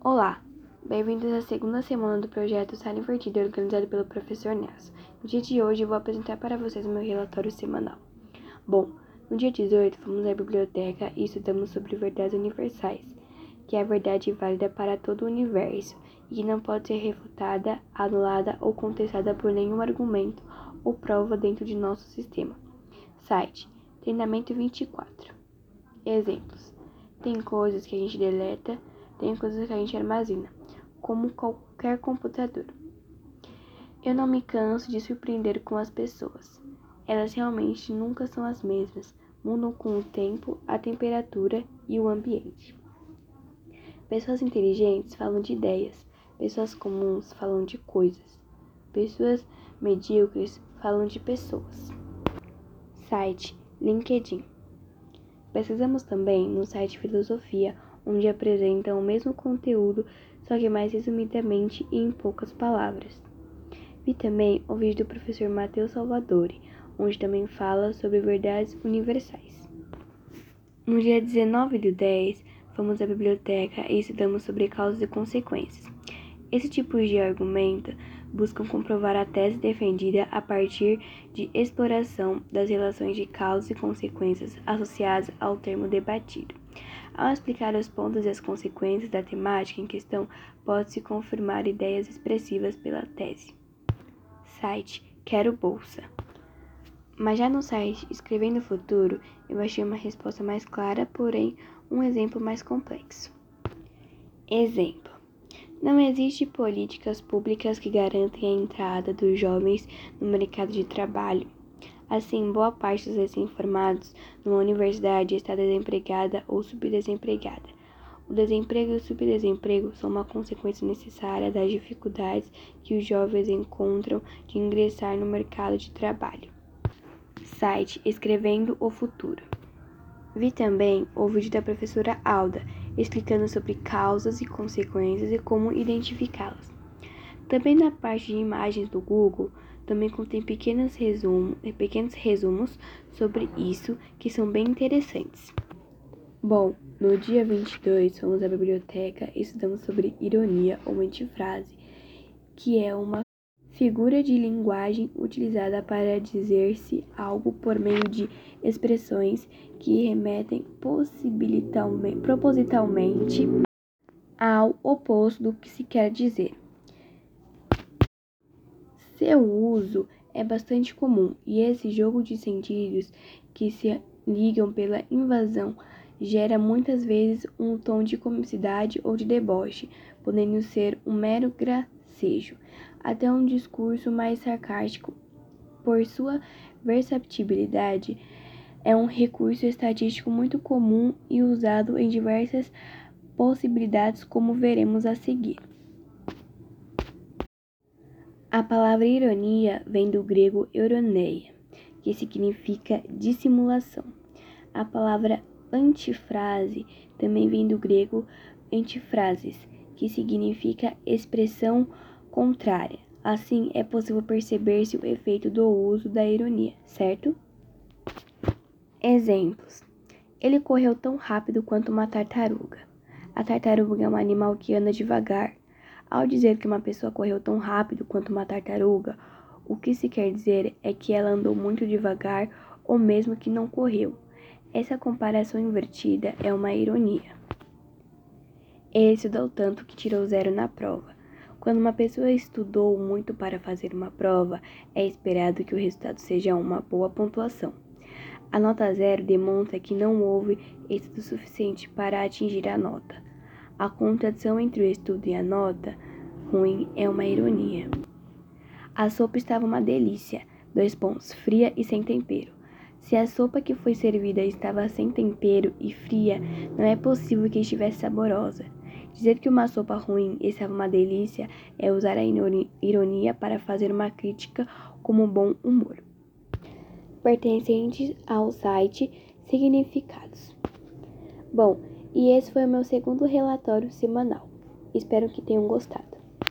Olá, bem-vindos à segunda semana do projeto Sala Invertida organizado pelo professor Nelson. No dia de hoje, eu vou apresentar para vocês o meu relatório semanal. Bom, no dia 18, fomos à biblioteca e estudamos sobre verdades universais, que é a verdade válida para todo o universo e que não pode ser refutada, anulada ou contestada por nenhum argumento ou prova dentro de nosso sistema. Site Treinamento 24 Exemplos: Tem coisas que a gente deleta tem coisas que a gente armazena, como qualquer computador. Eu não me canso de surpreender com as pessoas. Elas realmente nunca são as mesmas, mudam com o tempo, a temperatura e o ambiente. Pessoas inteligentes falam de ideias, pessoas comuns falam de coisas, pessoas medíocres falam de pessoas. Site LinkedIn. Pesquisamos também no site Filosofia onde apresentam o mesmo conteúdo, só que mais resumidamente e em poucas palavras. Vi também o vídeo do professor Matheus Salvadori, onde também fala sobre verdades universais. No dia 19 do 10, fomos à biblioteca e estudamos sobre causas e consequências. Esse tipo de argumento buscam comprovar a tese defendida a partir de exploração das relações de causas e consequências associadas ao termo debatido. Ao explicar os pontos e as consequências da temática em questão, pode-se confirmar ideias expressivas pela tese. Site Quero Bolsa. Mas já no site Escrevendo o Futuro, eu achei uma resposta mais clara, porém um exemplo mais complexo. Exemplo: Não existe políticas públicas que garantem a entrada dos jovens no mercado de trabalho Assim, boa parte dos recém-formados numa universidade está desempregada ou subdesempregada. O desemprego e o subdesemprego são uma consequência necessária das dificuldades que os jovens encontram de ingressar no mercado de trabalho. Site Escrevendo o Futuro. Vi também o vídeo da professora Alda explicando sobre causas e consequências e como identificá-las. Também na parte de imagens do Google, também contém pequenos, resumo, pequenos resumos sobre isso que são bem interessantes. Bom, no dia 22 fomos à biblioteca e estudamos sobre ironia ou antifrase, que é uma figura de linguagem utilizada para dizer-se algo por meio de expressões que remetem propositalmente ao oposto do que se quer dizer. Seu uso é bastante comum e esse jogo de sentidos que se ligam pela invasão gera muitas vezes um tom de comicidade ou de deboche, podendo ser um mero gracejo, até um discurso mais sarcástico. Por sua versatilidade, é um recurso estatístico muito comum e usado em diversas possibilidades, como veremos a seguir. A palavra ironia vem do grego euroneia, que significa dissimulação. A palavra antifrase também vem do grego antifrases, que significa expressão contrária. Assim, é possível perceber-se o efeito do uso da ironia, certo? Exemplos: Ele correu tão rápido quanto uma tartaruga. A tartaruga é um animal que anda devagar, ao dizer que uma pessoa correu tão rápido quanto uma tartaruga, o que se quer dizer é que ela andou muito devagar ou mesmo que não correu. Essa comparação invertida é uma ironia. Ele estudou tanto que tirou zero na prova. Quando uma pessoa estudou muito para fazer uma prova, é esperado que o resultado seja uma boa pontuação. A nota zero demonstra que não houve estudo suficiente para atingir a nota. A contradição entre o estudo e a nota ruim é uma ironia. A sopa estava uma delícia, dois pontos, fria e sem tempero. Se a sopa que foi servida estava sem tempero e fria, não é possível que estivesse saborosa. Dizer que uma sopa ruim estava uma delícia é usar a ironia para fazer uma crítica como bom humor. Pertencentes ao site Significados. Bom, e esse foi o meu segundo relatório semanal. Espero que tenham gostado.